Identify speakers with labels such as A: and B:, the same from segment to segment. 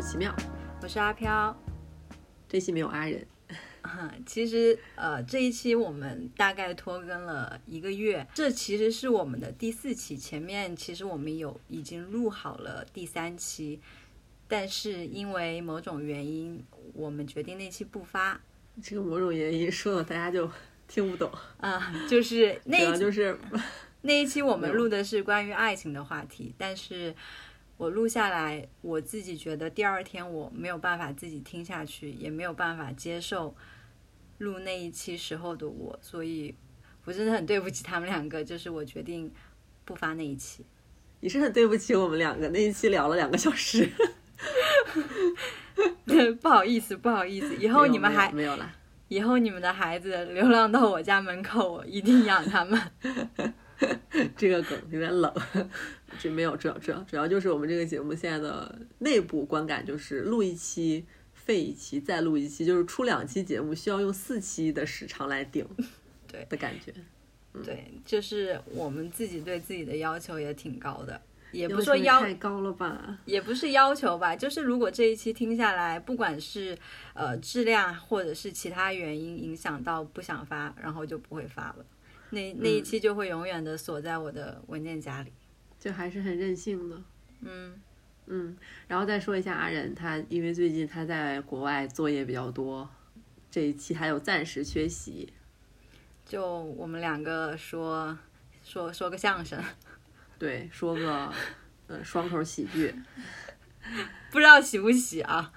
A: 奇妙，
B: 我是阿飘。
A: 这期没有阿仁，
B: 其实呃，这一期我们大概拖更了一个月，这其实是我们的第四期，前面其实我们有已经录好了第三期，但是因为某种原因，我们决定那期不发。
A: 这个某种原因说了大家就听不懂
B: 啊，就是那
A: 就是
B: 那一期我们录的是关于爱情的话题，但是。我录下来，我自己觉得第二天我没有办法自己听下去，也没有办法接受录那一期时候的我，所以我真的很对不起他们两个，就是我决定不发那一期。
A: 你是很对不起我们两个，那一期聊了两个小时。
B: 不好意思，不好意思，以后你们还
A: 没有了，
B: 以后你们的孩子流浪到我家门口，我一定养他们。
A: 这个梗有点冷，这没有，主要主要主要就是我们这个节目现在的内部观感就是录一期废一期，再录一期，就是出两期节目需要用四期的时长来顶，
B: 对
A: 的感觉，
B: 对，就是我们自己对自己的要求也挺高的，也不说要
A: 太高了吧，
B: 也不是要求吧，就是如果这一期听下来，不管是呃质量或者是其他原因影响到不想发，然后就不会发了。那那一期就会永远的锁在我的文件夹里，
A: 就还是很任性的，
B: 嗯
A: 嗯。然后再说一下阿仁，他因为最近他在国外作业比较多，这一期还有暂时缺席。
B: 就我们两个说说说个相声，
A: 对，说个呃双口喜剧，
B: 不知道喜不喜啊？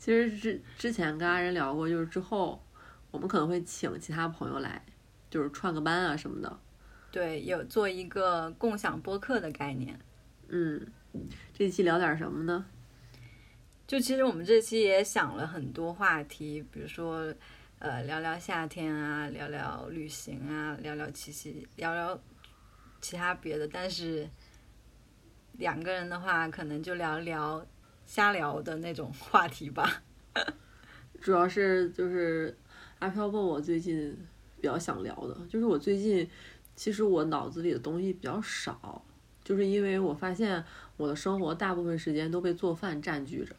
A: 其实之之前跟阿仁聊过，就是之后我们可能会请其他朋友来。就是串个班啊什么的，
B: 对，有做一个共享播客的概念。
A: 嗯，这期聊点什么呢？
B: 就其实我们这期也想了很多话题，比如说，呃，聊聊夏天啊，聊聊旅行啊，聊聊七夕，聊聊其他别的。但是两个人的话，可能就聊聊瞎聊的那种话题吧。
A: 主要是就是阿飘问我最近。比较想聊的，就是我最近，其实我脑子里的东西比较少，就是因为我发现我的生活大部分时间都被做饭占据着，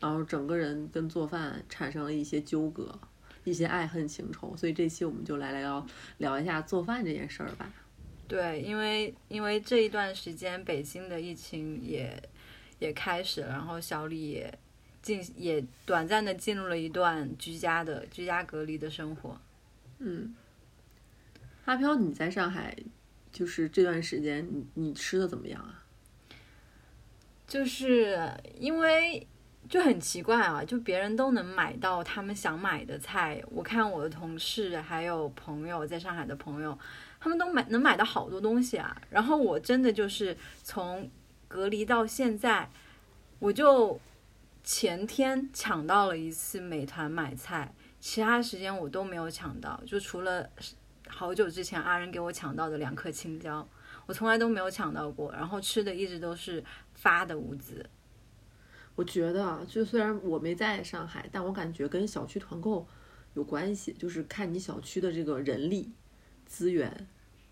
A: 然后整个人跟做饭产生了一些纠葛，一些爱恨情仇，所以这期我们就来聊聊一下做饭这件事儿吧。
B: 对，因为因为这一段时间北京的疫情也也开始了，然后小李也进也短暂的进入了一段居家的居家隔离的生活。
A: 嗯，阿飘，你在上海，就是这段时间，你你吃的怎么样啊？
B: 就是因为就很奇怪啊，就别人都能买到他们想买的菜，我看我的同事还有朋友在上海的朋友，他们都买能买到好多东西啊。然后我真的就是从隔离到现在，我就前天抢到了一次美团买菜。其他时间我都没有抢到，就除了好久之前阿仁给我抢到的两颗青椒，我从来都没有抢到过。然后吃的一直都是发的物资。
A: 我觉得，就虽然我没在上海，但我感觉跟小区团购有关系，就是看你小区的这个人力资源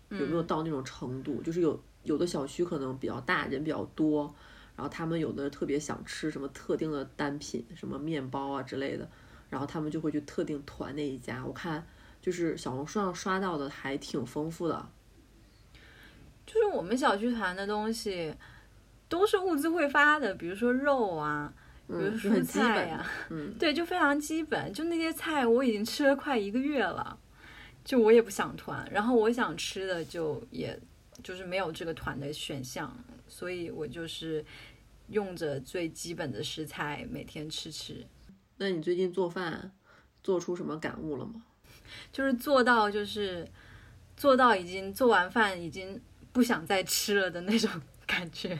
A: 有没有到那种程度。就是有有的小区可能比较大，人比较多，然后他们有的特别想吃什么特定的单品，什么面包啊之类的。然后他们就会去特定团那一家，我看就是小红书上刷到的还挺丰富的。
B: 就是我们小区团的东西都是物资会发的，比如说肉啊，比如蔬菜呀，
A: 嗯，
B: 对，就非常基本。就那些菜我已经吃了快一个月了，就我也不想团，然后我想吃的就也就是没有这个团的选项，所以我就是用着最基本的食材每天吃吃。
A: 那你最近做饭做出什么感悟了吗？
B: 就是做到就是做到已经做完饭已经不想再吃了的那种感觉。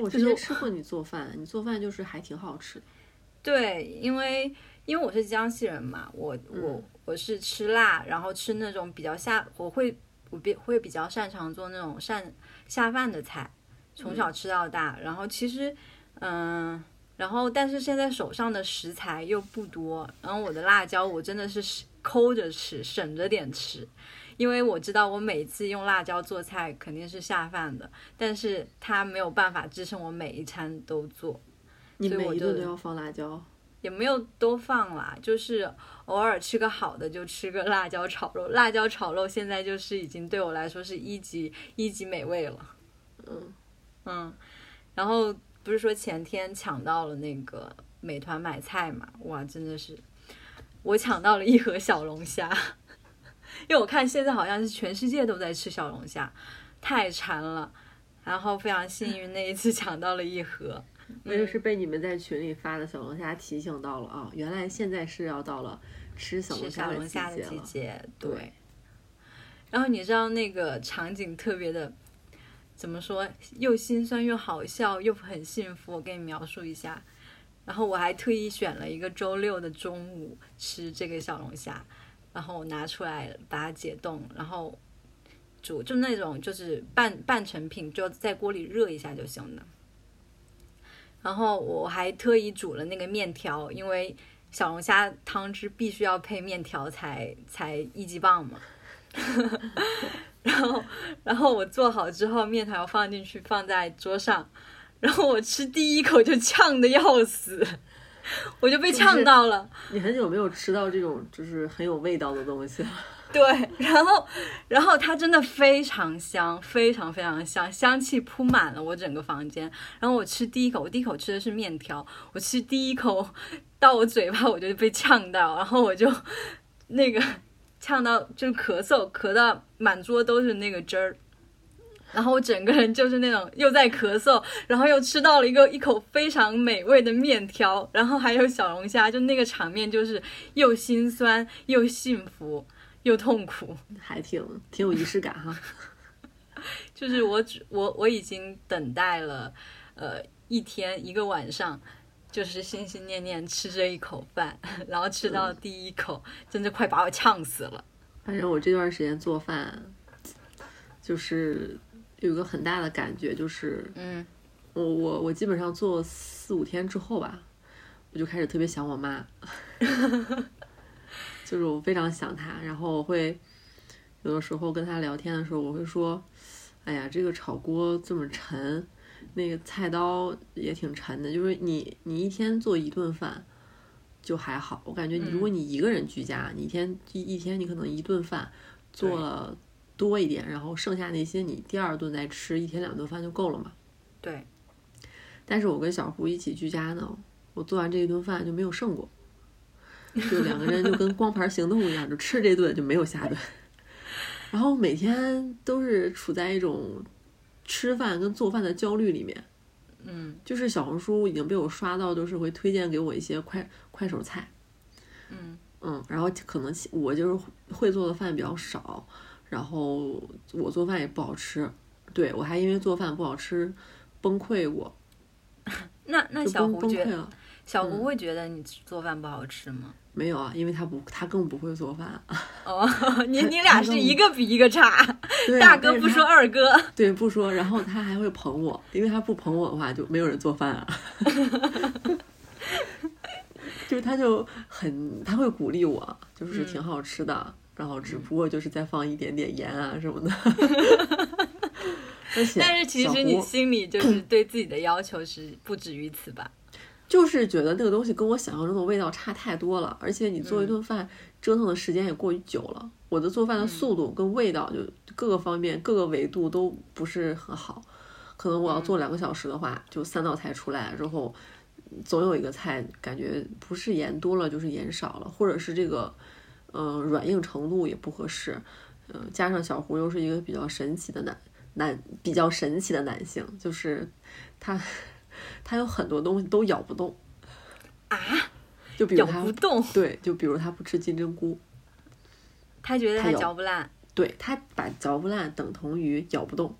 A: 我之前吃过你做饭，你做饭就是还挺好吃的。
B: 对，因为因为我是江西人嘛，我我我是吃辣，然后吃那种比较下，我会我比会比较擅长做那种善下饭的菜，从小吃到大。然后其实嗯。然后，但是现在手上的食材又不多，然后我的辣椒我真的是抠着吃，省着点吃，因为我知道我每次用辣椒做菜肯定是下饭的，但是它没有办法支撑我每一餐都做。
A: 你
B: 所以我就
A: 每一顿都要放辣椒，
B: 也没有多放啦，就是偶尔吃个好的就吃个辣椒炒肉，辣椒炒肉现在就是已经对我来说是一级一级美味了。
A: 嗯
B: 嗯，然后不是说前天抢到了那个美团买菜嘛？哇，真的是我抢到了一盒小龙虾，因为我看现在好像是全世界都在吃小龙虾，太馋了。然后非常幸运，那一次抢到了一盒。
A: 我就是被你们在群里发的小龙虾提醒到了啊，原来现在是要到了吃小龙虾的。季节，对。
B: 然后你知道那个场景特别的，怎么说？又心酸又好笑又很幸福。我给你描述一下。然后我还特意选了一个周六的中午吃这个小龙虾，然后拿出来把它解冻，然后煮，就那种就是半半成品，就在锅里热一下就行了。然后我还特意煮了那个面条，因为小龙虾汤汁必须要配面条才才一级棒嘛。然后，然后我做好之后，面条放进去，放在桌上，然后我吃第一口就呛的要死，我就被呛到了。
A: 你很久没有吃到这种就是很有味道的东西了。
B: 对，然后，然后它真的非常香，非常非常香，香气铺满了我整个房间。然后我吃第一口，我第一口吃的是面条，我吃第一口到我嘴巴我就被呛到，然后我就那个呛到就咳嗽，咳到满桌都是那个汁儿。然后我整个人就是那种又在咳嗽，然后又吃到了一个一口非常美味的面条，然后还有小龙虾，就那个场面就是又心酸又幸福。又痛苦，
A: 还挺挺有仪式感哈。
B: 就是我只我我已经等待了，呃，一天一个晚上，就是心心念念吃这一口饭，然后吃到第一口，真的快把我呛死了。
A: 反正我这段时间做饭，就是有个很大的感觉，就是，
B: 嗯，
A: 我我我基本上做四五天之后吧，我就开始特别想我妈。就是我非常想她，然后我会有的时候跟她聊天的时候，我会说：“哎呀，这个炒锅这么沉，那个菜刀也挺沉的。就是你你一天做一顿饭就还好，我感觉你如果你一个人居家，你一天一一天你可能一顿饭做了多一点，然后剩下那些你第二顿再吃，一天两顿饭就够了嘛。
B: 对。
A: 但是我跟小胡一起居家呢，我做完这一顿饭就没有剩过。就两个人就跟光盘行动一样，就吃这顿就没有下顿，然后每天都是处在一种吃饭跟做饭的焦虑里面。
B: 嗯，
A: 就是小红书已经被我刷到，就是会推荐给我一些快快手菜。
B: 嗯
A: 嗯，然后可能我就是会做的饭比较少，然后我做饭也不好吃。对我还因为做饭不好吃崩溃过。
B: 那那小红觉
A: 崩溃了。
B: 小胡会觉得你做饭不好吃吗？
A: 没有啊，因为他不，他更不会做饭。
B: 哦，你你俩是一个比一个差，
A: 对啊
B: 大哥不说，二哥。
A: 对不说，然后他还会捧我，因为他不捧我的话，就没有人做饭啊。就是他就很，他会鼓励我，就是挺好吃的，然后只不过就是再放一点点盐啊什么的。
B: 但是其实你心里就是对自己的要求是不止于此吧？
A: 就是觉得那个东西跟我想象中的味道差太多了，而且你做一顿饭折腾的时间也过于久了。我的做饭的速度跟味道就各个方面各个维度都不是很好。可能我要做两个小时的话，就三道菜出来之后，总有一个菜感觉不是盐多了就是盐少了，或者是这个嗯、呃软硬程度也不合适。嗯、加上小胡又是一个比较神奇的男男，比较神奇的男性，就是他。他有很多东西都咬不动。
B: 啊，
A: 就比如他
B: 咬不动，
A: 对，就比如他不吃金针菇，
B: 他觉得
A: 他
B: 嚼不烂，
A: 对他把嚼不烂等同于咬不动。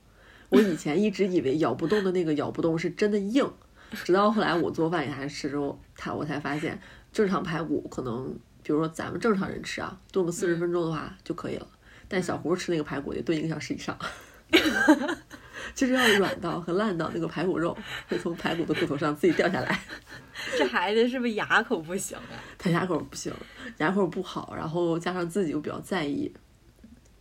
A: 我以前一直以为咬不动的那个咬不动是真的硬，直到后来我做饭给他吃之后，他我才发现，正常排骨可能，比如说咱们正常人吃啊，炖个四十分钟的话就可以了，但小胡吃那个排骨得炖一个小时以上。就是要软到和烂到，那个排骨肉 会从排骨的骨头上自己掉下来。
B: 这孩子是不是牙口不行啊？
A: 他牙口不行，牙口不好，然后加上自己又比较在意，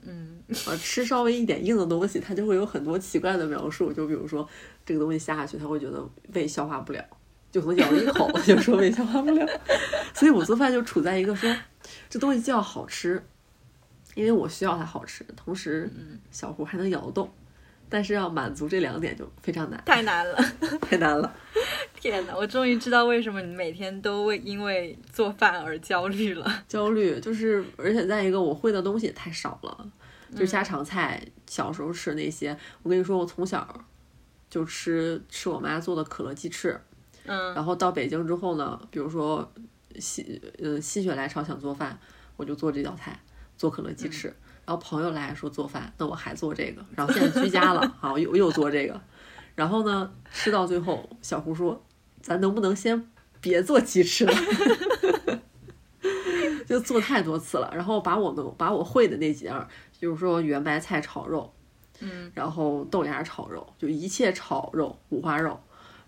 B: 嗯，
A: 呃，吃稍微一点硬的东西，他就会有很多奇怪的描述。就比如说这个东西下下去，他会觉得胃消化不了。就可能咬一口，就说胃消化不了。所以我做饭就处在一个说，这东西既要好吃，因为我需要它好吃，同时小胡还能咬得动，但是要满足这两点就非常难，
B: 太难了，
A: 太难了。
B: 天哪，我终于知道为什么你每天都为因为做饭而焦虑了。
A: 焦虑就是，而且再一个，我会的东西也太少了，就家常菜，小时候吃那些。我跟你说，我从小就吃吃我妈做的可乐鸡翅。
B: 嗯，
A: 然后到北京之后呢，比如说心呃心血来潮想做饭，我就做这道菜，做可乐鸡翅。然后朋友来说做饭，那我还做这个。然后现在居家了，好又又做这个。然后呢，吃到最后，小胡说：“咱能不能先别做鸡翅了？” 就做太多次了。然后把我能把我会的那几样，就是说圆白菜炒肉，
B: 嗯，
A: 然后豆芽炒肉，就一切炒肉，五花肉。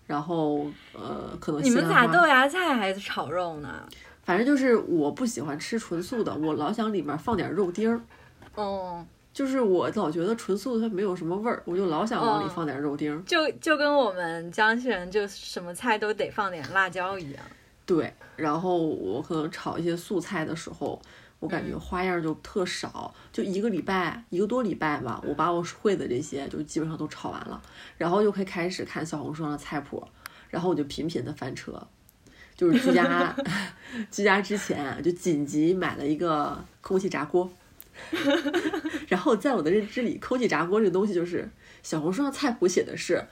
A: 然后，呃，可能
B: 你们咋豆芽菜还是炒肉呢？
A: 反正就是我不喜欢吃纯素的，我老想里面放点肉丁儿。
B: 哦，
A: 就是我老觉得纯素的它没有什么味儿，我就老想往里放点肉丁儿。
B: 就就跟我们江西人就什么菜都得放点辣椒一样。
A: 对，然后我可能炒一些素菜的时候。我感觉花样就特少，就一个礼拜一个多礼拜吧，我把我会的这些就基本上都炒完了，然后就可以开始看小红书上的菜谱，然后我就频频的翻车，就是居家 居家之前就紧急买了一个空气炸锅，然后在我的认知里，空气炸锅这个东西就是小红书上菜谱写的是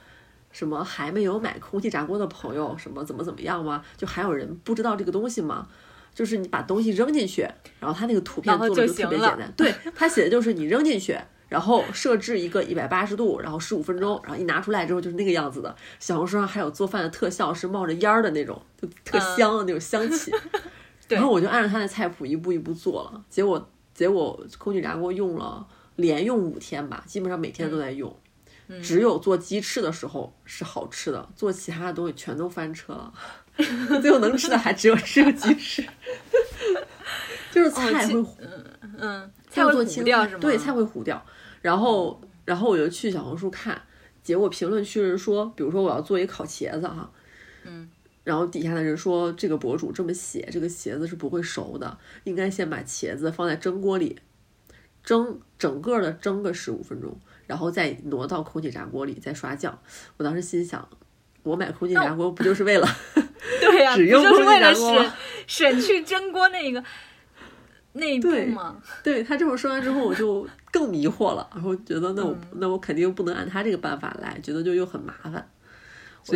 A: 什么还没有买空气炸锅的朋友什么怎么怎么样吗？就还有人不知道这个东西吗？就是你把东西扔进去，然后它那个图片做的就特别简单。对，它写的就是你扔进去，然后设置一个一百八十度，然后十五分钟，然后一拿出来之后就是那个样子的。小红书上还有做饭的特效，是冒着烟儿的那种，就特香的那种香气。然后我就按照他的菜谱一步一步做了，结果结果空气炸锅用了连用五天吧，基本上每天都在用。只有做鸡翅的时候是好吃的，做其他的东西全都翻车了。最后能吃的还只有只有鸡翅，就是菜会
B: 嗯嗯，
A: 菜会
B: 糊掉是吗？
A: 对，菜会糊掉。然后然后我就去小红书看，结果评论区人说，比如说我要做一烤茄子哈，
B: 嗯，
A: 然后底下的人说这个博主这么写，这个茄子是不会熟的，应该先把茄子放在蒸锅里蒸，整个的蒸个十五分钟，然后再挪到空气炸锅里再刷酱。我当时心想。我买空气炸锅不就是为了
B: 对呀，
A: 只用
B: 就是为了 省省去蒸锅那个那一步吗？
A: 对他这么说完之后，我就更迷惑了，然后觉得那我那我肯定不能按他这个办法来，觉得就又很麻烦。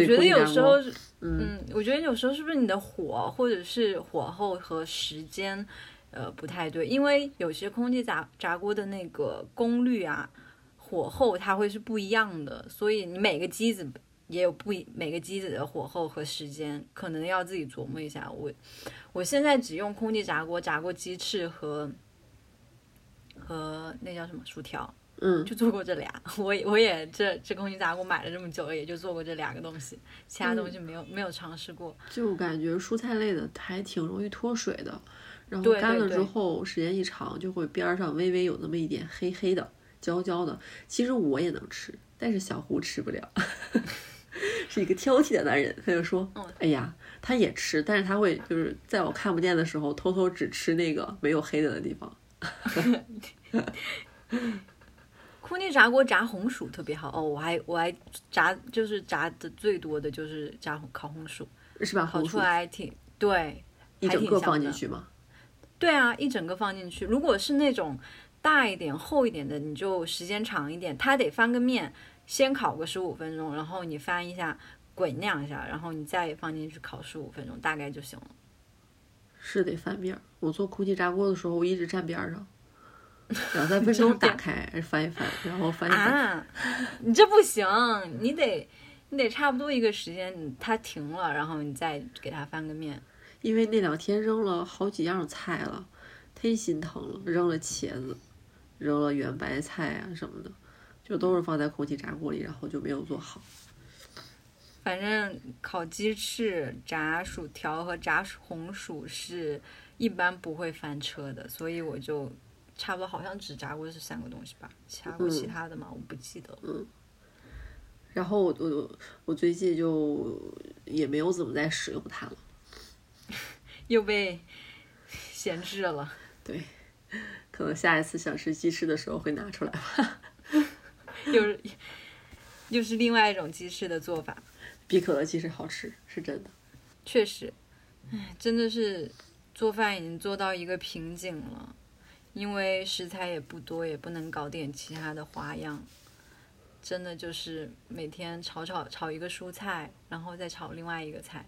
B: 我觉得有时候，
A: 嗯，
B: 我觉得有时候是不是你的火或者是火候和时间呃不太对？因为有些空气炸炸锅的那个功率啊，火候它会是不一样的，所以你每个机子。也有不一每个机子的火候和时间，可能要自己琢磨一下。我我现在只用空气炸锅炸过鸡翅和和那叫什么薯条，
A: 嗯，
B: 就做过这俩。我我也这这空气炸锅买了这么久了，也就做过这两个东西，其他东西没有没有尝试过。
A: 就感觉蔬菜类的还挺容易脱水的，然后干了之后时间一长就会边上微微有那么一点黑黑的、焦焦的。其实我也能吃，但是小胡吃不了。是一个挑剔的男人，他就说：“哎呀，他也吃，但是他会就是在我看不见的时候，偷偷只吃那个没有黑的的地方。”
B: 空气炸锅炸红薯特别好哦，我还我还炸就是炸的最多的就是炸烤红薯，
A: 是吧？
B: 烤出来挺对，
A: 一整个放进去吗？
B: 对啊，一整个放进去。如果是那种大一点、厚一点的，你就时间长一点，它得翻个面。先烤个十五分钟，然后你翻一下，滚酿一下，然后你再放进去烤十五分钟，大概就行了。
A: 是得翻面。我做空气炸锅的时候，我一直站边上，两三分钟打开翻一翻，然后翻一翻。
B: 啊，你这不行，你得你得差不多一个时间，它停了，然后你再给它翻个面。
A: 因为那两天扔了好几样菜了，忒心疼了，扔了茄子，扔了圆白菜啊什么的。就都是放在空气炸锅里，然后就没有做好。
B: 反正烤鸡翅、炸薯条和炸红薯是一般不会翻车的，所以我就差不多好像只炸过这三个东西吧，其他过其他的嘛我不记得。
A: 嗯。然后我我我最近就也没有怎么再使用它了，
B: 又被闲置了。
A: 对，可能下一次想吃鸡翅的时候会拿出来吧。
B: 又是又是另外一种鸡翅的做法，
A: 比可乐鸡翅好吃，是真的。
B: 确实，唉，真的是做饭已经做到一个瓶颈了，因为食材也不多，也不能搞点其他的花样。真的就是每天炒炒炒一个蔬菜，然后再炒另外一个菜，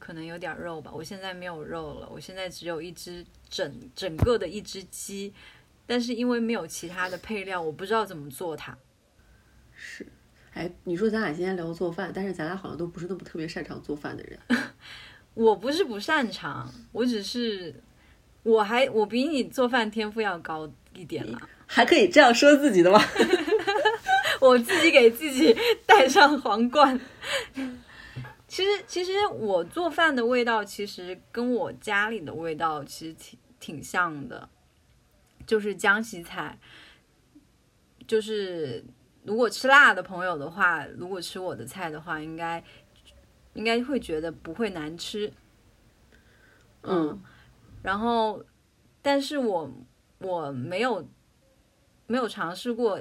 B: 可能有点肉吧。我现在没有肉了，我现在只有一只整整个的一只鸡，但是因为没有其他的配料，我不知道怎么做它。
A: 是，哎，你说咱俩今天聊做饭，但是咱俩好像都不是那么特别擅长做饭的人。
B: 我不是不擅长，我只是我还我比你做饭天赋要高一点啦。
A: 还可以这样说自己的吗？
B: 我自己给自己戴上皇冠。其实，其实我做饭的味道，其实跟我家里的味道其实挺挺像的，就是江西菜。就是如果吃辣的朋友的话，如果吃我的菜的话，应该应该会觉得不会难吃。
A: 嗯，
B: 然后，但是我我没有没有尝试过。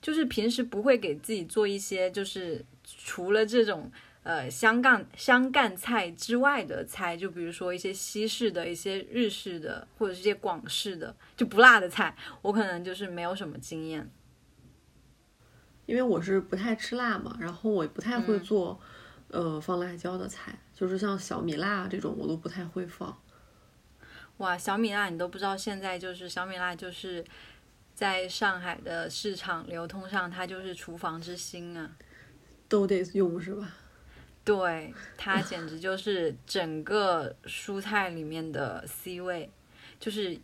B: 就是平时不会给自己做一些，就是除了这种呃香干香干菜之外的菜，就比如说一些西式的一些日式的或者是一些广式的就不辣的菜，我可能就是没有什么经验。
A: 因为我是不太吃辣嘛，然后我不太会做呃放辣椒的菜，就是像小米辣这种我都不太会放。
B: 哇，小米辣你都不知道，现在就是小米辣就是。在上海的市场流通上，它就是厨房之星啊，
A: 都得用是吧？
B: 对，它简直就是整个蔬菜里面的 C 位，就是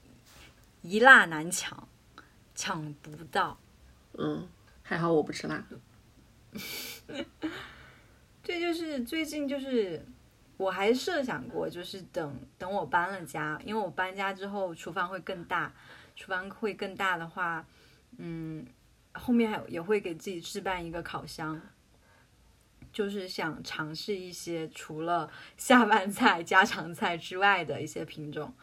B: 一辣难抢，抢不到。
A: 嗯，还好我不吃辣。
B: 这就是最近就是我还设想过，就是等等我搬了家，因为我搬家之后厨房会更大。厨房会更大的话，嗯，后面还也会给自己置办一个烤箱，就是想尝试一些除了下饭菜、家常菜之外的一些品种，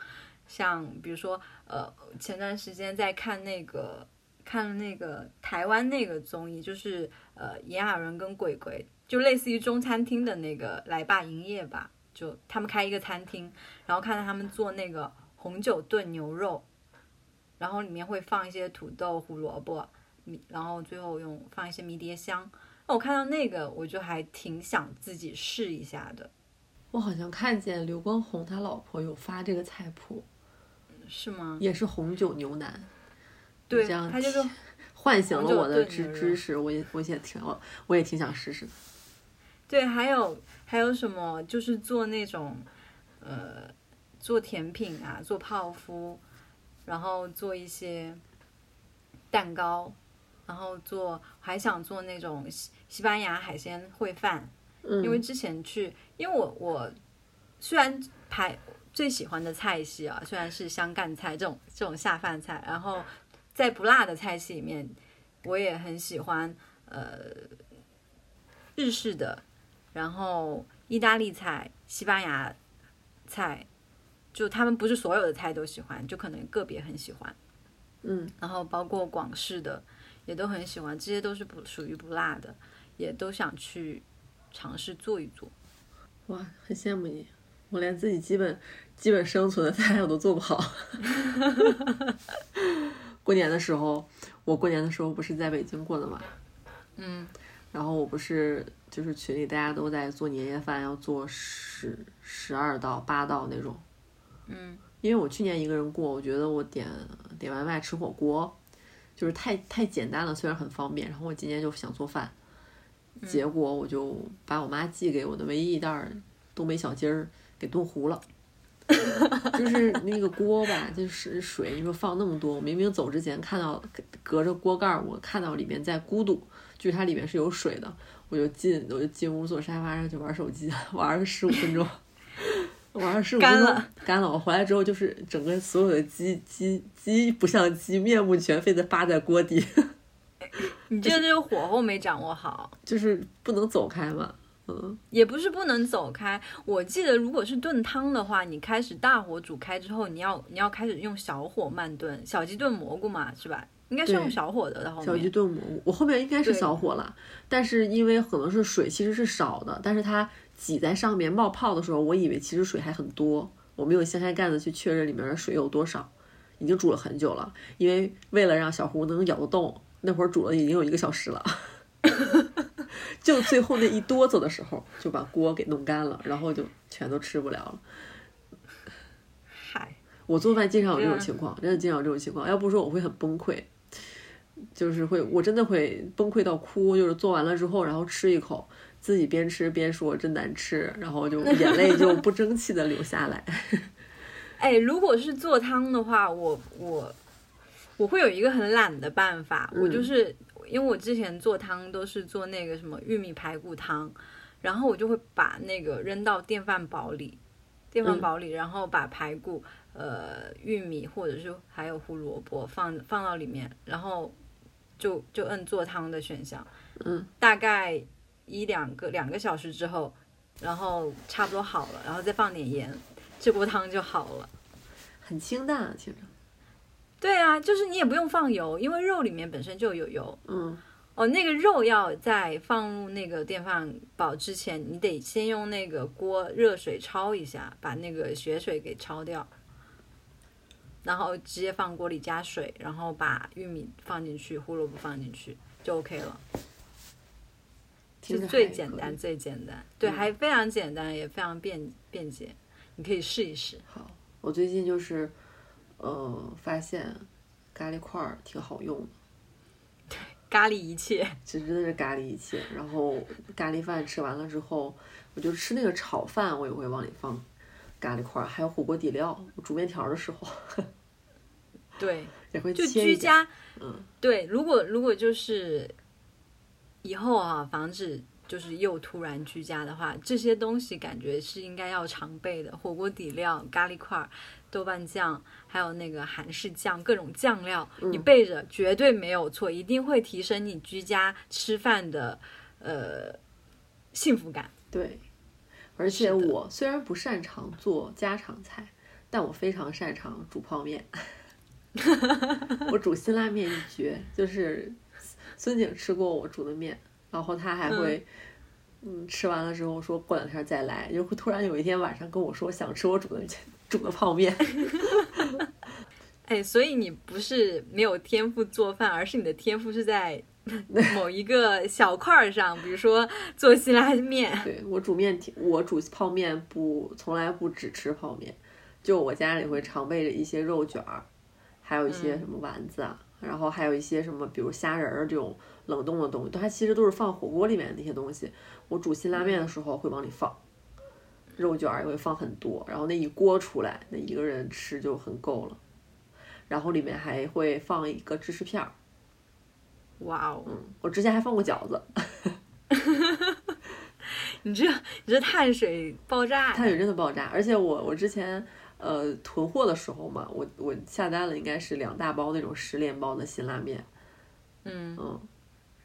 B: 像比如说，呃，前段时间在看那个看了那个台湾那个综艺，就是呃炎亚纶跟鬼鬼，就类似于中餐厅的那个来吧营业吧，就他们开一个餐厅，然后看到他们做那个红酒炖牛肉。然后里面会放一些土豆、胡萝卜，米，然后最后用放一些迷迭香。那我看到那个，我就还挺想自己试一下的。
A: 我好像看见刘光宏他老婆有发这个菜谱，
B: 是吗？
A: 也是红酒牛腩。
B: 对，
A: 这样
B: 他就是
A: 唤醒了我的知知识，我也我也挺我我也挺想试试的。
B: 对，还有还有什么？就是做那种呃，做甜品啊，做泡芙。然后做一些蛋糕，然后做还想做那种西西班牙海鲜烩饭，因为之前去，因为我我虽然排最喜欢的菜系啊，虽然是香干菜这种这种下饭菜，然后在不辣的菜系里面，我也很喜欢呃日式的，然后意大利菜、西班牙菜。就他们不是所有的菜都喜欢，就可能个别很喜欢，
A: 嗯，
B: 然后包括广式的也都很喜欢，这些都是不属于不辣的，也都想去尝试做一做。
A: 哇，很羡慕你，我连自己基本基本生存的菜我都做不好。过年的时候，我过年的时候不是在北京过的嘛，
B: 嗯，
A: 然后我不是就是群里大家都在做年夜饭，要做十十二道八道那种。
B: 嗯，
A: 因为我去年一个人过，我觉得我点点外卖吃火锅，就是太太简单了，虽然很方便。然后我今年就想做饭，结果我就把我妈寄给我的唯一一袋东北小鸡儿给炖糊了。就是那个锅吧，就是水，你说放那么多，我明明走之前看到隔着锅盖，我看到里面在咕嘟，就是它里面是有水的，我就进我就进屋坐沙发上去玩手机，玩了十五分钟。玩了十五分钟，干了。我回来之后，就是整个所有的鸡鸡鸡不像鸡，面目全非的扒在锅底。
B: 你这个火候没掌握好，
A: 就是不能走开嘛。嗯，
B: 也不是不能走开。我记得如果是炖汤的话，你开始大火煮开之后，你要你要开始用小火慢炖。小鸡炖蘑菇嘛，是吧？应该是用小火的。
A: 然后小鸡炖蘑菇，我后面应该是小火了，但是因为可能是水其实是少的，但是它挤在上面冒泡的时候，我以为其实水还很多，我没有掀开盖子去确认里面的水有多少。已经煮了很久了，因为为了让小胡能咬得动，那会儿煮了已经有一个小时了。就最后那一哆嗦的时候，就把锅给弄干了，然后就全都吃不了了。
B: 嗨，
A: 我做饭经常有这种情况，真的经常有这种情况。要不说我会很崩溃，就是会，我真的会崩溃到哭。就是做完了之后，然后吃一口，自己边吃边说真难吃，然后就眼泪就不争气的流下来。
B: 哎，如果是做汤的话，我我我会有一个很懒的办法，我就是因为我之前做汤都是做那个什么玉米排骨汤，然后我就会把那个扔到电饭煲里，电饭煲里，然后把排骨、呃玉米或者是还有胡萝卜放放到里面，然后就就摁做汤的选项，
A: 嗯，
B: 大概一两个两个小时之后，然后差不多好了，然后再放点盐。这锅汤就好了，
A: 很清淡啊，听着。
B: 对啊，就是你也不用放油，因为肉里面本身就有油。
A: 嗯。
B: 哦，那个肉要在放入那个电饭煲之前，你得先用那个锅热水焯一下，把那个血水给焯掉，然后直接放锅里加水，然后把玉米放进去，胡萝卜放进去就 OK 了。是最简单，最简单。对，还非常简单，也非常便便捷。你可以试一试。
A: 好，我最近就是，呃，发现咖喱块儿挺好用的。
B: 对，咖喱一切。
A: 其实真的是咖喱一切。然后咖喱饭吃完了之后，我就吃那个炒饭，我也会往里放咖喱块，还有火锅底料。我煮面条的时候，
B: 对，
A: 也会
B: 就居家。
A: 嗯，
B: 对，如果如果就是以后啊，防止。就是又突然居家的话，这些东西感觉是应该要常备的。火锅底料、咖喱块、豆瓣酱，还有那个韩式酱，各种酱料，你备着绝对没有错，一定会提升你居家吃饭的呃幸福感。
A: 对，而且我虽然不擅长做家常菜，但我非常擅长煮泡面。我煮辛拉面一绝，就是孙景吃过我煮的面。然后他还会，嗯，吃完了之后说过两天再来，就会突然有一天晚上跟我说想吃我煮的 煮的泡面。
B: 哎，所以你不是没有天赋做饭，而是你的天赋是在 某一个小块儿上，比如说做辛拉面。
A: 对我煮面，我煮泡面不从来不只吃泡面，就我家里会常备着一些肉卷儿，还有一些什么丸子啊，然后还有一些什么，比如虾仁儿这种。冷冻的东西，它其实都是放火锅里面的那些东西。我煮辛拉面的时候会往里放，肉卷儿也会放很多，然后那一锅出来，那一个人吃就很够了。然后里面还会放一个芝士片儿。
B: 哇哦！
A: 嗯，我之前还放过饺子。
B: 你这你这碳水爆炸！
A: 碳水真的爆炸！而且我我之前呃囤货的时候嘛，我我下单了应该是两大包那种十连包的辛拉面。
B: 嗯
A: 嗯。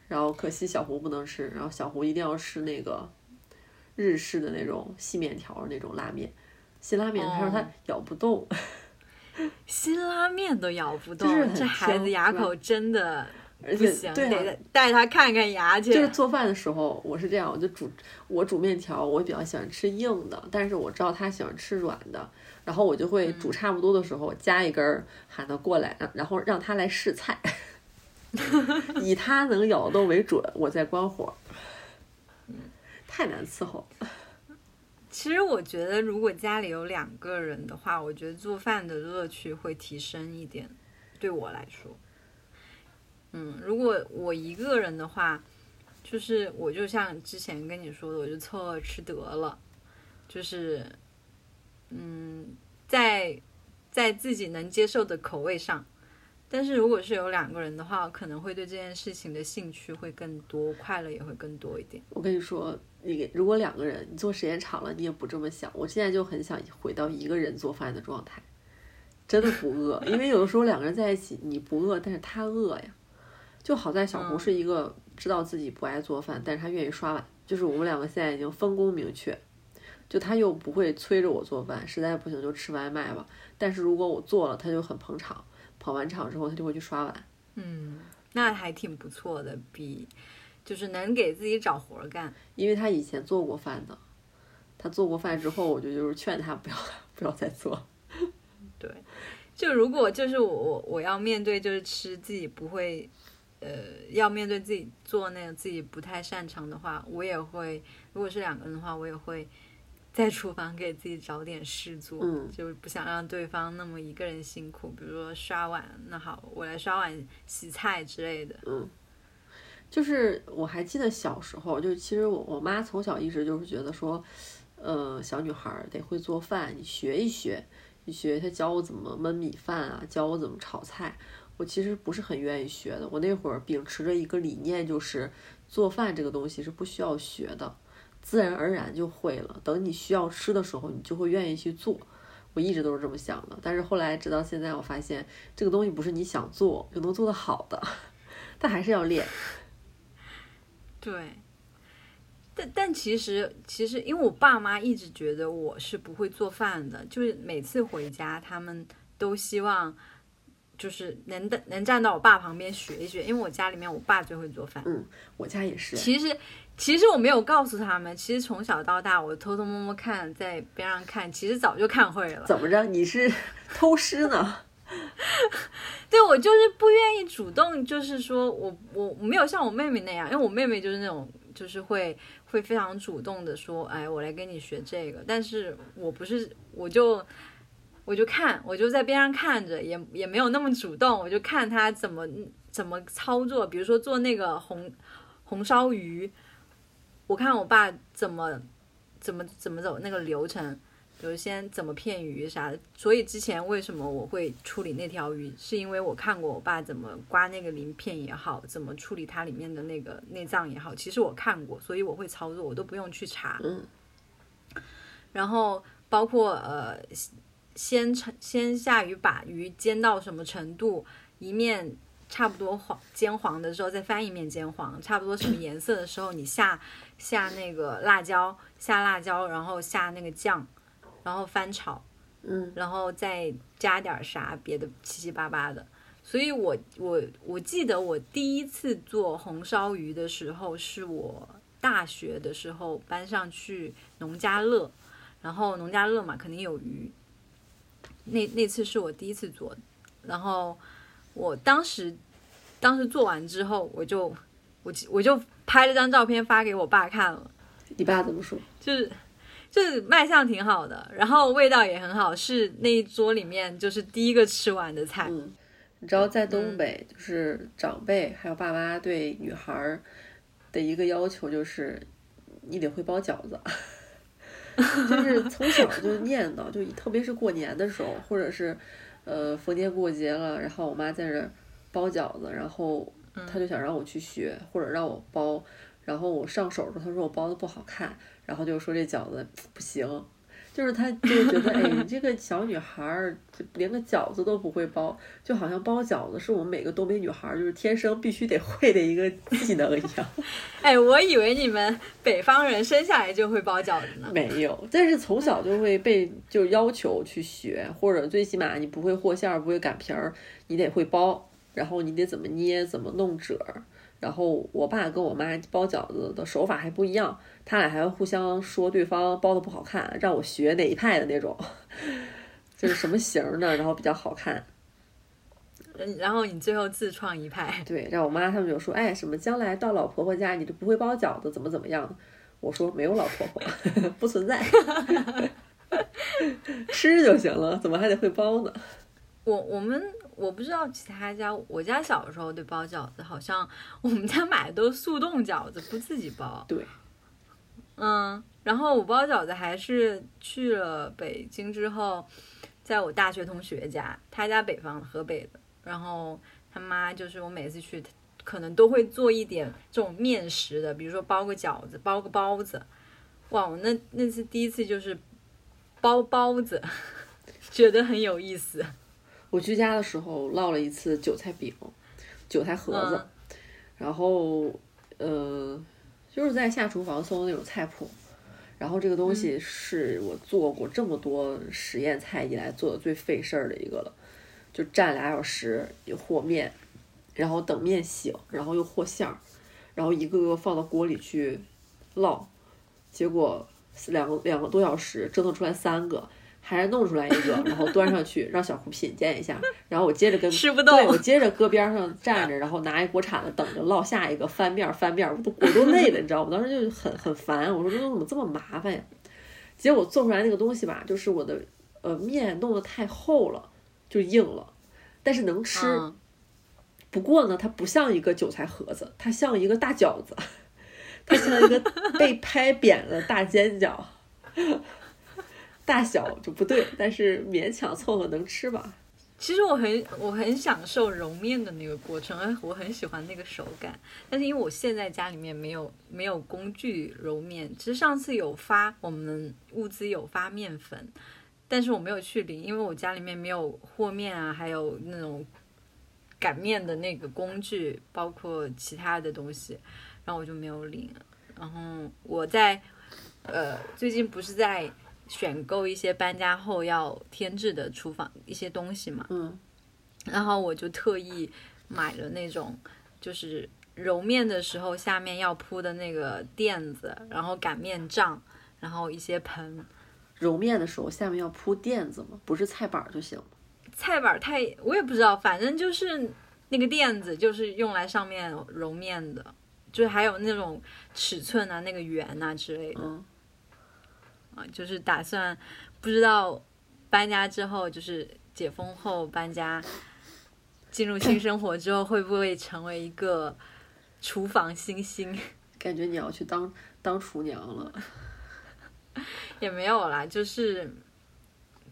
A: 然后可惜小胡不能吃，然后小胡一定要吃那个日式的那种细面条那种拉面，辛拉面他说他咬不动，
B: 辛拉面都咬不动，就是
A: 这
B: 孩子牙口真的
A: 而且
B: 得带他看看牙去。
A: 就是做饭的时候我是这样，我就煮我煮面条，我比较喜欢吃硬的，但是我知道他喜欢吃软的，然后我就会煮差不多的时候加一根喊他过来，然后让他来试菜。以他能咬动为准，我再关火。太难伺候。
B: 其实我觉得，如果家里有两个人的话，我觉得做饭的乐趣会提升一点。对我来说，嗯，如果我一个人的话，就是我就像之前跟你说的，我就凑合吃得了。就是，嗯，在在自己能接受的口味上。但是如果是有两个人的话，可能会对这件事情的兴趣会更多，快乐也会更多一点。
A: 我跟你说，你如果两个人，你做时间长了，你也不这么想。我现在就很想回到一个人做饭的状态，真的不饿，因为有的时候两个人在一起，你不饿，但是他饿呀。就好在小红
B: 嗯
A: 是一个知道自己不爱做饭，但是她愿意刷碗，就是我们两个现在已经分工明确。就她又不会催着我做饭，实在不行就吃外卖吧。但是如果我做了，她就很捧场，捧完场之后她就会去刷碗。
B: 嗯，那还挺不错的，比就是能给自己找活儿干。
A: 因为她以前做过饭的，她做过饭之后，我就就是劝她不要不要再做。
B: 对，就如果就是我我我要面对就是吃自己不会，呃，要面对自己做那个自己不太擅长的话，我也会，如果是两个人的话，我也会在厨房给自己找点事做，
A: 嗯
B: 就是不想让对方那么一个人辛苦，比如说刷碗，那好，我来刷碗、洗菜之类的。
A: 嗯就是我还记得小时候，就是其实我我妈从小一直就是觉得说，呃，小女孩得会做饭，你学一学，你学她教我怎么焖米饭啊，教我怎么炒菜。我其实不是很愿意学的。我那会儿秉持着一个理念，就是做饭这个东西是不需要学的，自然而然就会了。等你需要吃的时候，你就会愿意去做。我一直都是这么想的，但是后来直到现在，我发现这个东西不是你想做就能做得好的，但还是要练。
B: 对，但但其实其实，因为我爸妈一直觉得我是不会做饭的，就是每次回家，他们都希望就是能的能站到我爸旁边学一学，因为我家里面我爸最会做饭。
A: 嗯我家也是。
B: 其实其实我没有告诉他们，其实从小到大我偷偷摸摸看，在边上看，其实早就看会了。
A: 怎么着？你是偷师呢？
B: 对我就是不愿意主动，就是说我我我没有像我妹妹那样，因为我妹妹就是那种就是会会非常主动的说，哎，我来跟你学这个，但是我不是，我就我就看，我就在边上看着，也也没有那么主动，我就看他怎么怎么操作，比如说做那个红红烧鱼，我看我爸怎么怎么怎么走那个流程。比如先怎么片鱼啥的，所以之前为什么我会处理那条鱼，是因为我看过我爸怎么刮那个鳞片也好，怎么处理它里面的那个内脏也好，其实我看过，所以我会操作，我都不用去查。
A: 嗯。
B: 然后包括呃，先成先下鱼把鱼煎到什么程度，一面差不多黄煎黄的时候再翻一面煎黄，差不多什么颜色的时候你下下那个辣椒，下辣椒，然后下那个酱。然后翻炒，
A: 嗯，
B: 然后再加点啥别的七七八八的。所以我我我记得我第一次做红烧鱼的时候，是我大学的时候搬上去农家乐，然后农家乐嘛肯定有鱼，那那次是我第一次做，然后我当时当时做完之后，我就我我就拍了张照片发给我爸看了，
A: 你爸怎么说？
B: 就是。就是卖相挺好的，然后味道也很好，是那一桌里面就是第一个吃完的菜。
A: 嗯，你知道在东北，就是长辈还有爸妈对女孩儿的一个要求就是，你得会包饺子，就是从小就念叨，就特别是过年的时候，或者是呃逢年过节了，然后我妈在这儿包饺子，然后她就想让我去学，或者让我包，然后我上手的时候，她说我包的不好看。然后就说这饺子不行，就是他就觉得，哎，你这个小女孩儿连个饺子都不会包，就好像包饺子是我们每个东北女孩儿就是天生必须得会的一个技能一样。
B: 哎，我以为你们北方人生下来就会包饺子呢。
A: 没有，但是从小就会被就要求去学，或者最起码你不会和馅儿，不会擀皮儿，你得会包，然后你得怎么捏，怎么弄褶儿。然后我爸跟我妈包饺子的手法还不一样，他俩还会互相说对方包的不好看，让我学哪一派的那种，就是什么型的，然后比较好看。
B: 嗯，然后你最后自创一派。
A: 对，让我妈他们就说，哎，什么将来到老婆婆家你就不会包饺子，怎么怎么样？我说没有老婆婆，不存在，吃就行了，怎么还得会包呢？
B: 我我们我不知道其他家，我家小时候对包饺子，好像我们家买的都是速冻饺子，不自己包。
A: 对，
B: 嗯，然后我包饺子还是去了北京之后，在我大学同学家，他家北方河北的，然后他妈就是我每次去，可能都会做一点这种面食的，比如说包个饺子，包个包子。哇，我那那次第一次就是包包子，觉得很有意思。
A: 我居家的时候烙了一次韭菜饼，韭菜盒子，然后呃，就是在下厨房搜那种菜谱，然后这个东西是我做过这么多实验菜以来做的最费事儿的一个了，就站俩小时，和面，然后等面醒，然后又和馅儿，然后一个个放到锅里去烙，结果两个两个多小时折腾出来三个。还是弄出来一个，然后端上去让小胡品鉴一下，然后我接着跟
B: 吃不动
A: 对我接着搁边上站着，然后拿一锅铲子等着烙下一个翻面儿翻面儿，我都我都累了，你知道吗？我当时就很很烦，我说这怎么这么麻烦呀？结果做出来那个东西吧，就是我的呃面弄得太厚了，就硬了，但是能吃。
B: 嗯
A: 不过呢，它不像一个韭菜盒子，它像一个大饺子，它像一个被拍扁的大煎饺。大小就不对，但是勉强凑合能吃吧。
B: 其实我很我很享受揉面的那个过程，我很喜欢那个手感。但是因为我现在家里面没有没有工具揉面，其实上次有发我们物资有发面粉，但是我没有去领，因为我家里面没有和面啊，还有那种擀面的那个工具，包括其他的东西，然后我就没有领。然后我在呃最近不是在选购一些搬家后要添置的厨房一些东西嘛，
A: 嗯，
B: 然后我就特意买了那种就是揉面的时候下面要铺的那个垫子，然后擀面杖，然后一些盆。
A: 揉面的时候下面要铺垫子吗？不是菜板儿就行吗？
B: 菜板儿太我也不知道，反正就是那个垫子就是用来上面揉面的，就是还有那种尺寸啊、那个圆啊之类的。
A: 嗯，
B: 啊，就是打算不知道搬家之后，就是解封后搬家，进入新生活之后，会不会成为一个厨房新星？
A: 感觉你要去当当厨娘了。
B: 也没有啦，就是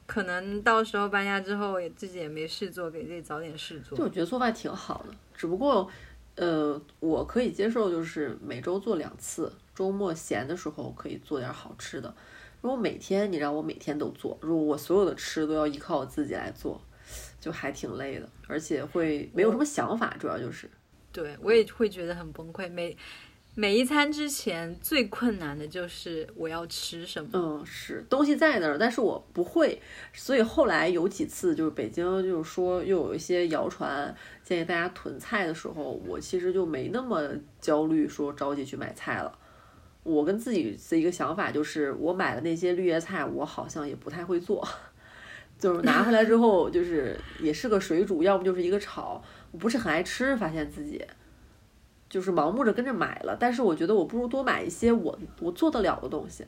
B: 可能到时候搬家之后，也自己也没事做，给自己找点事做
A: 就。我觉得做饭挺好的，只不过，呃，我可以接受，就是每周做两次，周末闲的时候可以做点好吃的。如果每天你让我每天都做，如果我所有的吃都要依靠我自己来做，就还挺累的，而且会没有什么想法，主要就是。
B: 对我也会觉得很崩溃。每每一餐之前最困难的就是我要吃什么。
A: 嗯，是东西在那儿，但是我不会，所以后来有几次就是北京就是说又有一些谣传建议大家囤菜的时候，我其实就没那么焦虑，说着急去买菜了。我跟自己的一个想法就是，我买的那些绿叶菜，我好像也不太会做，就是拿回来之后，就是也是个水煮，要不就是一个炒，我不是很爱吃，发现自己。就是盲目着跟着买了，但是我觉得我不如多买一些我我做得了的东西，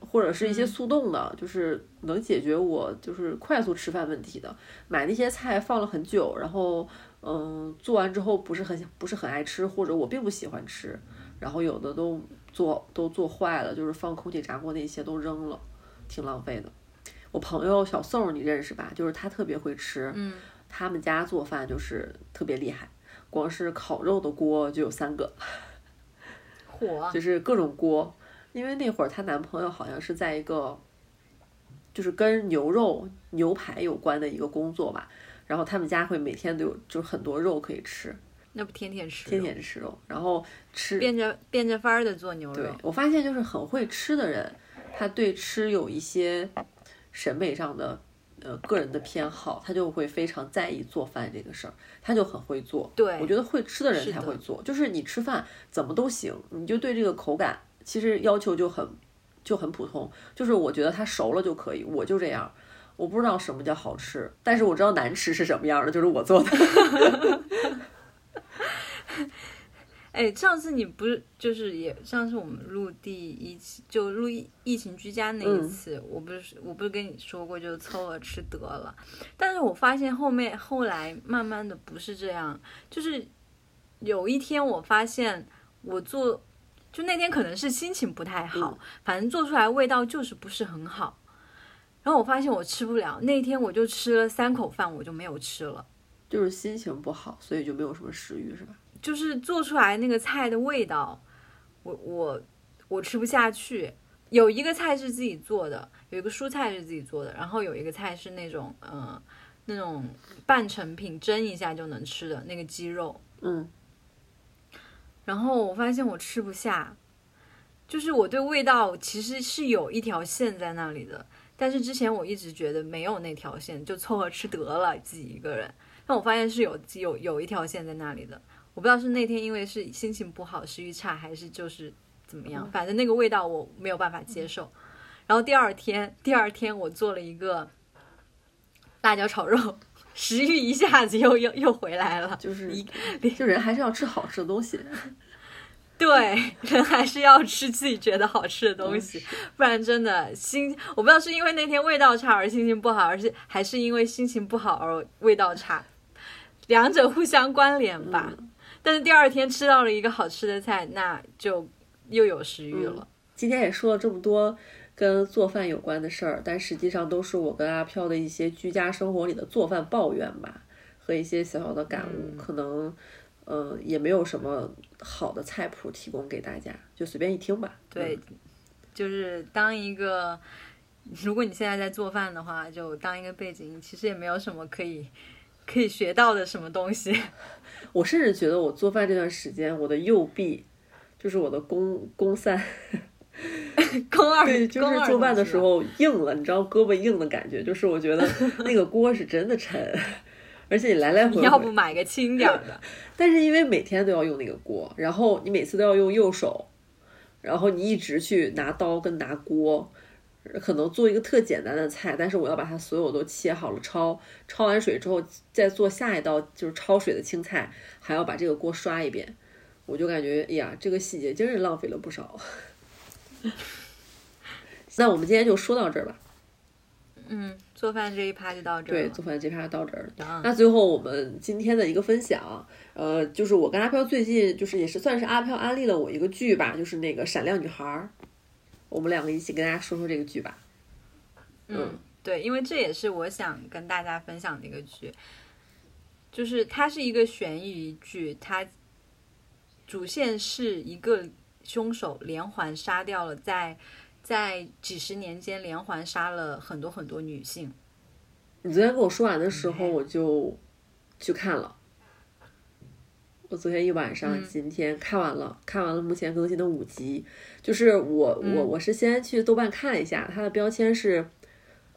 A: 或者是一些速冻的，就是能解决我就是快速吃饭问题的。买那些菜放了很久，然后嗯做完之后不是很不是很爱吃，或者我并不喜欢吃，然后有的都做都做坏了，就是放空气炸锅那些都扔了，挺浪费的。我朋友小宋你认识吧？就是他特别会吃，
B: 嗯，
A: 他们家做饭就是特别厉害。光是烤肉的锅就有三个，
B: 火
A: 就是各种锅。因为那会儿她男朋友好像是在一个，就是跟牛肉、牛排有关的一个工作吧。然后他们家会每天都有，就是很多肉可以吃，
B: 那不天天吃，
A: 天天吃肉。然后吃，
B: 变着变着法儿的做牛
A: 对
B: 肉。
A: 我发现就是很会吃的人，他对吃有一些审美上的呃个人的偏好，他就会非常在意做饭这个事儿，他就很会做。
B: 对
A: 我觉得会吃的人才会做，就是你吃饭怎么都行，你就对这个口感其实要求就很就很普通，就是我觉得它熟了就可以，我就这样。我不知道什么叫好吃，但是我知道难吃是什么样的，就是我做的。
B: 哎，上次你不是就是也上次我们录第一期就录疫疫情居家那
A: 嗯
B: 一次，我不是我不是跟你说过就凑合吃得了，但是我发现后面后来慢慢的不是这样，就是有一天我发现我做就那天可能是心情不太好，反正做出来味道就是不是很好，然后我发现我吃不了，那天我就吃了三口饭，我就没有吃了。
A: 就是心情不好，所以就没有什么食欲，是吧？
B: 就是做出来那个菜的味道，我我我吃不下去。有一个菜是自己做的，有一个蔬菜是自己做的，然后有一个菜是那种嗯、呃那种半成品蒸一下就能吃的那个鸡肉，
A: 嗯，
B: 然后我发现我吃不下，就是我对味道其实是有一条线在那里的，但是之前我一直觉得没有那条线，就凑合吃得了自己一个人。但我发现是有有有一条线在那里的，我不知道是那天因为是心情不好，食欲差，还是就是怎么样，反正那个味道我没有办法接受。然后第二天，第二天我做了一个辣椒炒肉，食欲一下子又又又回来了，
A: 就是就人还是要吃好吃的东西。
B: 对，人还是要吃自己觉得好吃的东西，不然真的心我不知道是因为那天味道差而心情不好，而是还是因为心情不好而味道差，两者互相关联吧。但是第二天吃到了一个好吃的菜，那就又有食欲了。
A: 今天也说了这么多跟做饭有关的事儿，但实际上都是我跟阿飘的一些居家生活里的做饭抱怨吧，和一些小小的感悟，可能。嗯，也没有什么好的菜谱提供给大家，就随便一听吧。
B: 对，就是当一个，如果你现在在做饭的话，就当一个背景，其实也没有什么可以可以学到的什么东西。
A: 我甚至觉得我做饭这段时间，我的右臂，就是我的肱肱三，
B: 肱 二，
A: 对，就是做饭的时候硬了，你知道胳膊硬的感觉，就是我觉得那个锅是真的沉。而且你来来回回，你
B: 要不买个轻点的。
A: 但是因为每天都要用那个锅，然后你每次都要用右手，然后你一直去拿刀跟拿锅，可能做一个特简单的菜，但是我要把它所有都切好了焯，焯完水之后再做下一道就是焯水的青菜，还要把这个锅刷一遍，我就感觉哎呀，这个细节真是浪费了不少。那我们今天就说到这儿吧。
B: 嗯。做饭这一趴就到这儿。
A: 对，做饭这趴到这儿。那最后我们今天的一个分享，呃，就是我跟阿飘最近就是也是算是阿飘安利了我一个剧吧，就是那个《闪亮女孩》，我们两个一起跟大家说说这个剧吧。
B: 嗯，对，因为这也是我想跟大家分享的一个剧，就是它是一个悬疑剧，它主线是一个凶手连环杀掉了在。在几十年间连环杀了很多很多女性。
A: 你昨天跟我说完的时候，我就去看了。我昨天一晚上，今天看完了，看完了目前更新的五集。就是我我我是先去豆瓣看了一下，它的标签是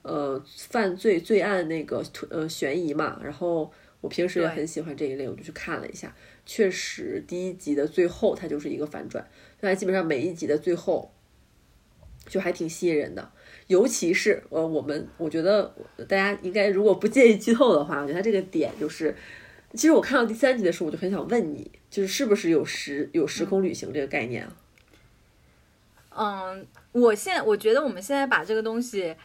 A: 呃犯罪罪案那个呃悬疑嘛。然后我平时也很喜欢这一类，我就去看了一下。确实，第一集的最后它就是一个反转，但基本上每一集的最后。就还挺吸引人的，尤其是呃，我们我觉得大家应该如果不介意剧透的话，我觉得它这个点就是，其实我看到第三集的时候，我就很想问你，就是是不是有时有时空旅行这个概念啊？
B: 嗯，我现我觉得我们现在把这个东西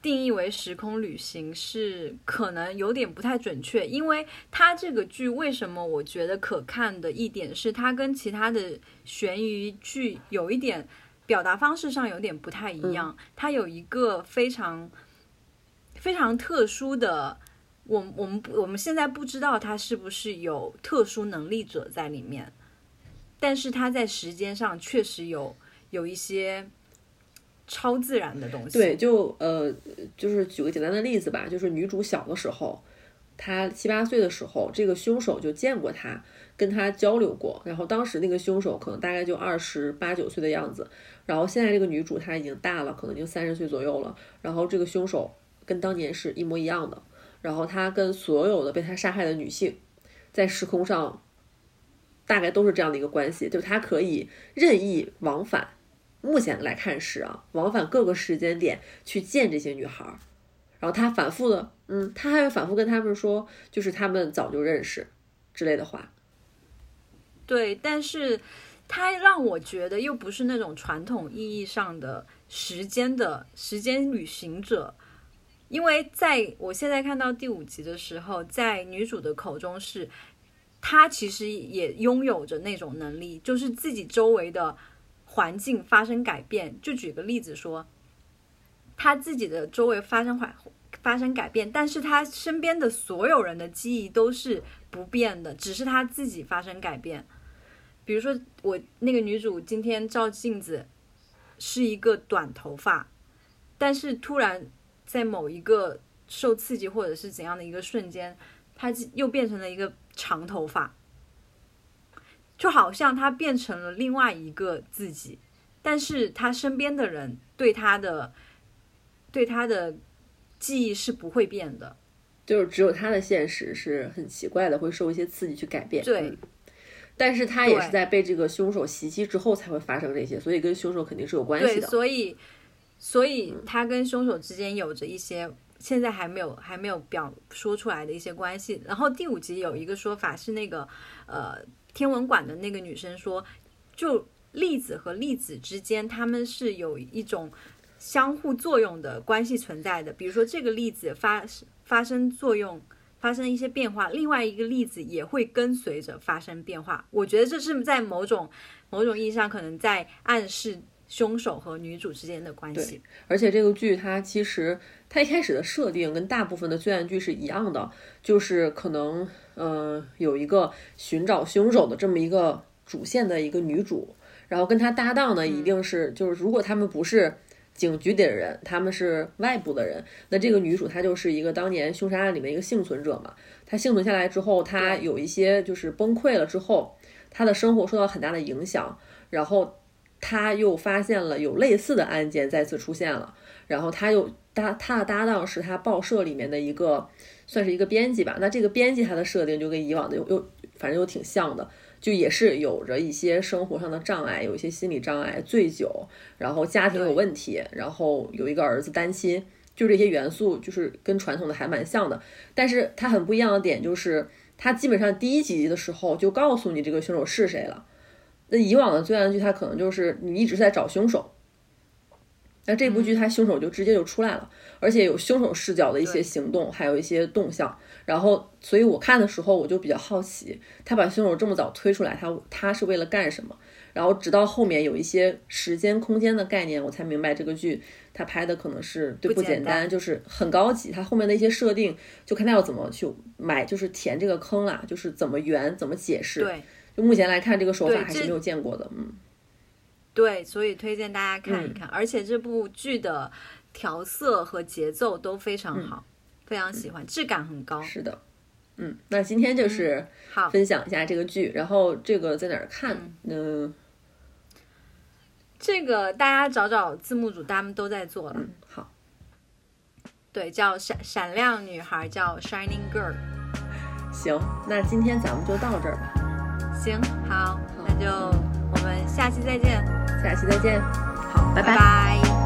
B: 定义为时空旅行是可能有点不太准确，因为它这个剧为什么我觉得可看的一点是它跟其他的悬疑剧有一点。表达方式上有点不太一样，它有一个非常非常特殊的，我我们我们现在不知道他是不是有特殊能力者在里面，但是他在时间上确实有有一些超自然的东西。
A: 对，就呃，就是举个简单的例子吧，就是女主小的时候，她七八岁的时候，这个凶手就见过她。跟他交流过，然后当时那个凶手可能大概就二十八九岁的样子，然后现在这个女主她已经大了，可能就三十岁左右了，然后这个凶手跟当年是一模一样的，然后他跟所有的被他杀害的女性，在时空上大概都是这样的一个关系，就是他可以任意往返，目前来看是啊，往返各个时间点去见这些女孩，然后他反复的，嗯，他还会反复跟他们说，就是他们早就认识之类的话。
B: 对，但是他让我觉得又不是那种传统意义上的时间的时间旅行者，因为在我现在看到第五集的时候，在女主的口中是，她其实也拥有着那种能力，就是自己周围的环境发生改变。就举个例子说，她自己的周围发生环发生改变，但是她身边的所有人的记忆都是不变的，只是她自己发生改变。比如说，我那个女主今天照镜子是一个短头发，但是突然在某一个受刺激或者是怎样的一个瞬间，他又变成了一个长头发。就好像他变成了另外一个自己，但是他身边的人对他的对他的记忆是不会变的。
A: 就是只有他的现实是很奇怪的，会受一些刺激去改变。
B: 对
A: 嗯但是他也是在被这个凶手袭击之后才会发生这些，所以跟凶手肯定是有关系
B: 对，
A: 的。
B: 所以所以他跟凶手之间有着一些现在还没有还没有表说出来的一些关系。然后第五集有一个说法是那个呃天文馆的那个女生说，就粒子和粒子之间他们是有一种相互作用的关系存在的。比如说这个粒子发发生作用。发生一些变化，另外一个粒子也会跟随着发生变化。我觉得这是在某种某种意义上，可能在暗示凶手和女主之间的关系。
A: 而且这个剧它其实它一开始的设定跟大部分的罪案剧是一样的，就是可能嗯、呃有一个寻找凶手的这么一个主线的一个女主，然后跟她搭档呢一定是、就是如果他们不是。警局里的人，他们是外部的人。那这个女主她就是一个当年凶杀案里面一个幸存者嘛。她幸存下来之后，她有一些就是崩溃了之后，她的生活受到很大的影响。然后他又发现了有类似的案件再次出现了。然后他又搭他的搭档是他报社里面的一个算是一个编辑吧。那这个编辑他的设定就跟以往的又又反正又挺像的。就也是有着一些生活上的障碍，有一些心理障碍，醉酒，然后家庭有问题，然后有一个儿子单亲，就这些元素就是跟传统的还蛮像的。但是它很不一样的点就是，它基本上第一集的时候就告诉你这个凶手是谁了。那以往的罪案剧，它可能就是你一直在找凶手，那这部剧它凶手就直接就出来了，而且有凶手视角的一些行动，还有一些动向。然后，所以我看的时候我就比较好奇，他把凶手这么早推出来，他他是为了干什么？然后直到后面有一些时间空间的概念，我才明白这个剧他拍的可能是对不简单，就是很高级。他后面的一些设定，就看他要怎么去买，就是填这个坑啦，就是怎么圆，怎么解释。
B: 对，
A: 就目前来看，这个手法还是没有见过的。嗯，
B: 对，所以推荐大家看一看。而且这部剧的调色和节奏都非常好，非常喜欢，质感很高。
A: 是的。嗯，那今天就是
B: 好，
A: 分享一下这个剧，然后这个在哪儿看？嗯
B: 这个大家找找字幕组，他们都在做了。
A: 嗯，好，
B: 对，叫闪闪亮女孩，叫 Shining Girl。
A: 行，那今天咱们就到这儿吧，
B: 行，好，那就我们下期再见。
A: 下期再见。好，拜
B: 拜拜